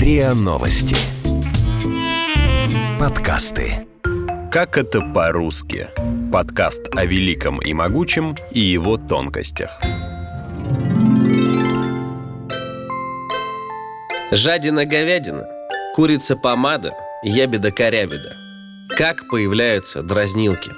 РИА Новости. Подкасты. Как это по-русски? Подкаст о великом и могучем и его тонкостях. Жадина-говядина, курица-помада, ябеда-корябеда. Как появляются дразнилки?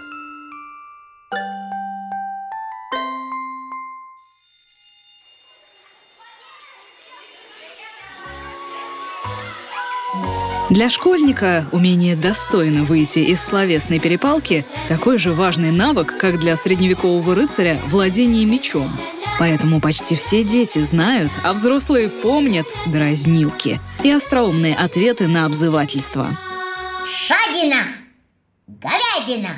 Для школьника умение достойно выйти из словесной перепалки – такой же важный навык, как для средневекового рыцаря владение мечом. Поэтому почти все дети знают, а взрослые помнят дразнилки и остроумные ответы на обзывательства. Шагина, говядина,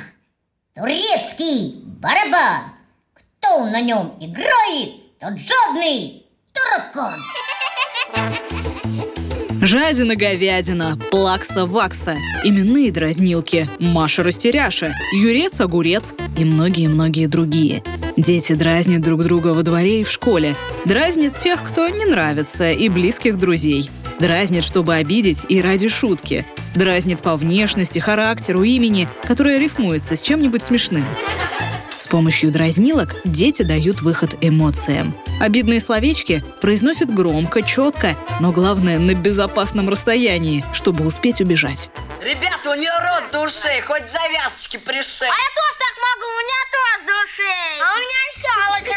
турецкий барабан. Кто на нем играет, тот жадный таракан. Жадина-говядина, плакса-вакса, именные дразнилки, Маша-растеряша, Юрец-огурец и многие-многие другие. Дети дразнят друг друга во дворе и в школе. Дразнят тех, кто не нравится, и близких друзей. Дразнит, чтобы обидеть и ради шутки. Дразнит по внешности, характеру, имени, которое рифмуется с чем-нибудь смешным. С помощью дразнилок дети дают выход эмоциям. Обидные словечки произносят громко, четко, но главное на безопасном расстоянии, чтобы успеть убежать. Ребята, у нее рот до ушей, хоть завязочки пришей. А я тоже так могу, у меня тоже до ушей. А у меня щелочки.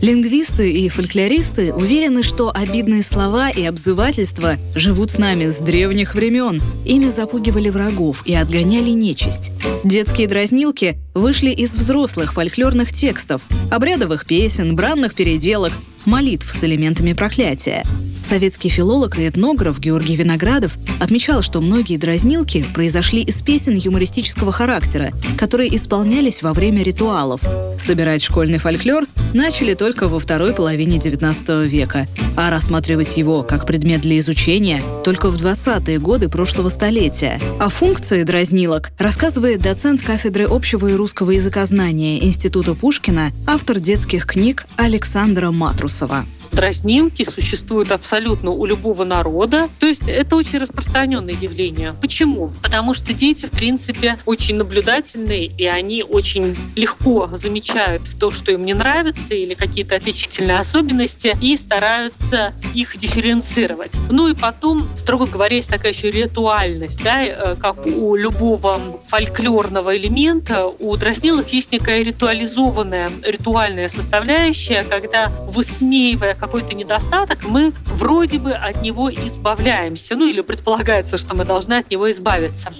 Лингвисты и фольклористы уверены, что обидные слова и обзывательства живут с нами с древних времен. Ими запугивали врагов и отгоняли нечисть. Детские дразнилки вышли из взрослых фольклорных текстов, обрядовых песен, бранных переделок, молитв с элементами проклятия. Советский филолог и этнограф Георгий Виноградов отмечал, что многие дразнилки произошли из песен юмористического характера, которые исполнялись во время ритуалов. Собирать школьный фольклор начали только во второй половине XIX века, а рассматривать его как предмет для изучения только в 20-е годы прошлого столетия. О функции дразнилок рассказывает доцент кафедры общего и русского языкознания Института Пушкина, автор детских книг Александра Матрусова. Дразнилки существуют абсолютно у любого народа. То есть это очень распространенное явление. Почему? Потому что дети, в принципе, очень наблюдательные, и они очень легко замечают то, что им не нравится, или какие-то отличительные особенности, и стараются их дифференцировать. Ну и потом, строго говоря, есть такая еще ритуальность, да, э, как у любого фольклорного элемента, у дразнилок есть некая ритуализованная, ритуальная составляющая, когда, высмеивая какой-то недостаток, мы вроде бы от него избавляемся. Ну или предполагается, что мы должны от него избавиться.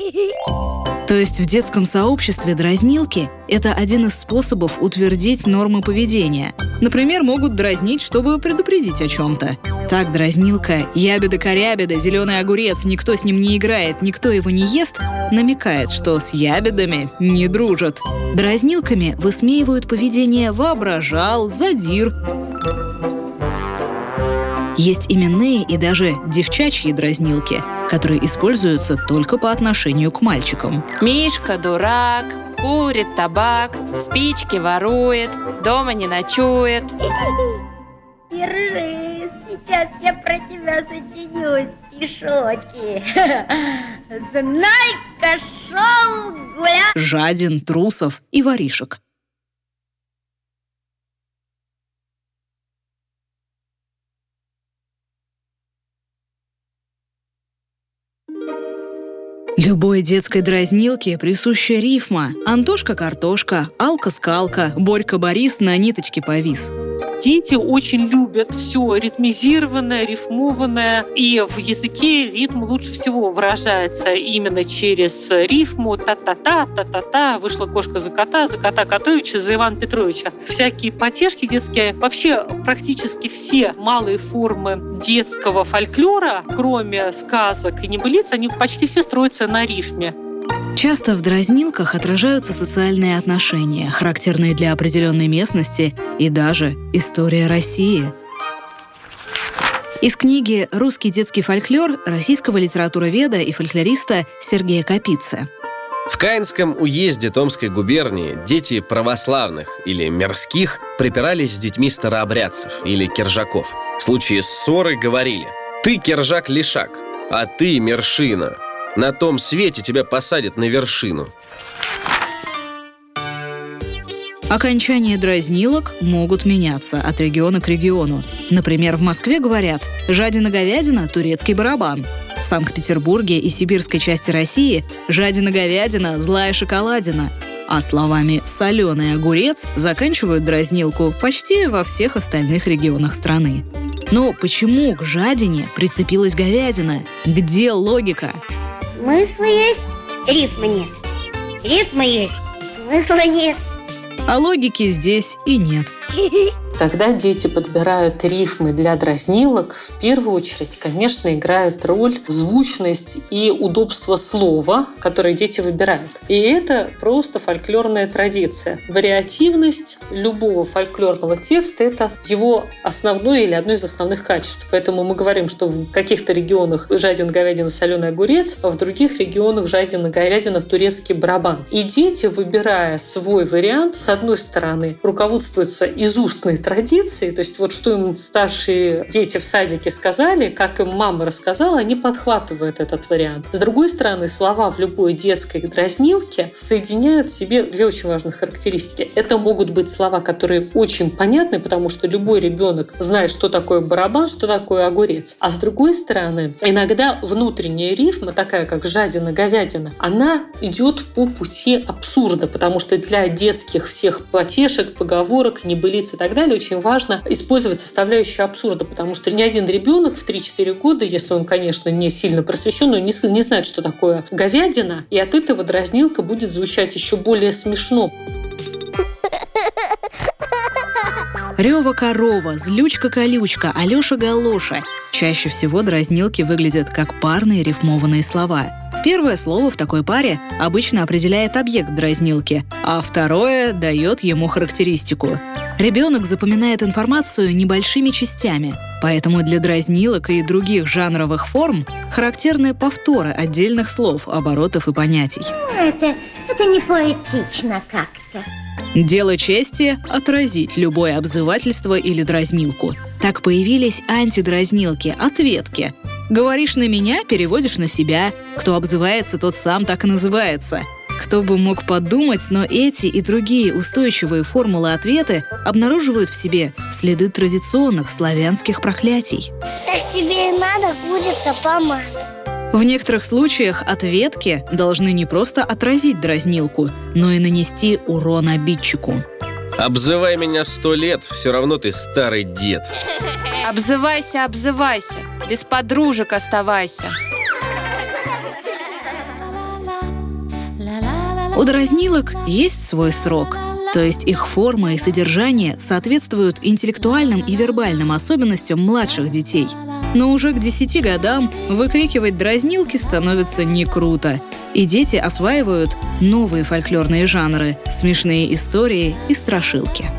То есть в детском сообществе дразнилки – это один из способов утвердить нормы поведения. Например, могут дразнить, чтобы предупредить о чем-то. Так дразнилка «ябеда-корябеда, зеленый огурец, никто с ним не играет, никто его не ест» намекает, что с ябедами не дружат. Дразнилками высмеивают поведение «воображал», «задир», есть именные и даже девчачьи дразнилки, которые используются только по отношению к мальчикам. Мишка дурак, курит табак, спички ворует, дома не ночует. Держи, сейчас я про тебя сочиню стишочки. Знай-ка, шел гулять. Жадин, трусов и воришек. Любой детской дразнилке присуща рифма «Антошка-картошка», «Алка-скалка», «Борька-Борис» на ниточке повис. Дети очень любят все ритмизированное, рифмованное, и в языке ритм лучше всего выражается именно через рифму та-та-та, та-та-та, вышла кошка за кота, за кота Котовича, за Ивана Петровича. Всякие потешки детские, вообще практически все малые формы детского фольклора, кроме сказок и небылиц, они почти все строятся на рифме. Часто в дразнилках отражаются социальные отношения, характерные для определенной местности и даже история России. Из книги «Русский детский фольклор» российского литературоведа и фольклориста Сергея Капицы. В Каинском уезде Томской губернии дети православных или мирских припирались с детьми старообрядцев или киржаков. В случае ссоры говорили Ты кержак-лишак, а ты мершина. На том свете тебя посадят на вершину. Окончания дразнилок могут меняться от региона к региону. Например, в Москве говорят «жадина-говядина – турецкий барабан». В Санкт-Петербурге и сибирской части России «жадина-говядина – злая шоколадина». А словами «соленый огурец» заканчивают дразнилку почти во всех остальных регионах страны. Но почему к жадине прицепилась говядина? Где логика? Смысла есть, рифма нет. Рифма есть, смысла нет. А логики здесь и нет. Когда дети подбирают рифмы для дразнилок, в первую очередь, конечно, играет роль звучность и удобство слова, которое дети выбирают. И это просто фольклорная традиция. Вариативность любого фольклорного текста – это его основное или одно из основных качеств. Поэтому мы говорим, что в каких-то регионах жадин, говядина, соленый огурец, а в других регионах жадина, говядина, турецкий барабан. И дети, выбирая свой вариант, с одной стороны, руководствуются из устной традиции, то есть вот что им старшие дети в садике сказали, как им мама рассказала, они подхватывают этот вариант. С другой стороны, слова в любой детской дразнилке соединяют в себе две очень важных характеристики. Это могут быть слова, которые очень понятны, потому что любой ребенок знает, что такое барабан, что такое огурец. А с другой стороны, иногда внутренняя рифма, такая как жадина, говядина, она идет по пути абсурда, потому что для детских всех потешек, поговорок, небылиц и так далее очень важно использовать составляющую абсурда, потому что ни один ребенок в 3-4 года, если он, конечно, не сильно просвещен, он не, не знает, что такое говядина, и от этого дразнилка будет звучать еще более смешно. Рева корова, злючка колючка, Алеша галоша. Чаще всего дразнилки выглядят как парные рифмованные слова. Первое слово в такой паре обычно определяет объект дразнилки, а второе дает ему характеристику. Ребенок запоминает информацию небольшими частями, поэтому для дразнилок и других жанровых форм характерны повторы отдельных слов, оборотов и понятий. Это, это не поэтично как-то. Дело чести — отразить любое обзывательство или дразнилку. Так появились антидразнилки, ответки. Говоришь на меня, переводишь на себя. Кто обзывается, тот сам так и называется. Кто бы мог подумать, но эти и другие устойчивые формулы ответа обнаруживают в себе следы традиционных славянских проклятий. Так тебе и надо курица помазать. В некоторых случаях ответки должны не просто отразить дразнилку, но и нанести урон обидчику. Обзывай меня сто лет, все равно ты старый дед. Обзывайся, обзывайся. Без подружек оставайся. У дразнилок есть свой срок, то есть их форма и содержание соответствуют интеллектуальным и вербальным особенностям младших детей. Но уже к 10 годам выкрикивать дразнилки становится не круто, и дети осваивают новые фольклорные жанры, смешные истории и страшилки.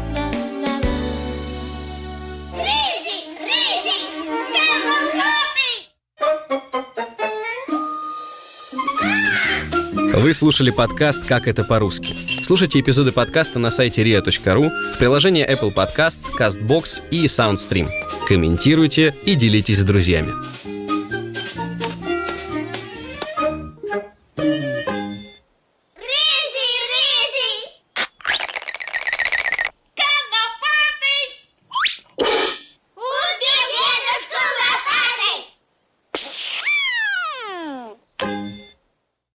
Вы слушали подкаст «Как это по-русски». Слушайте эпизоды подкаста на сайте ria.ru, в приложении Apple Podcasts, CastBox и SoundStream. Комментируйте и делитесь с друзьями.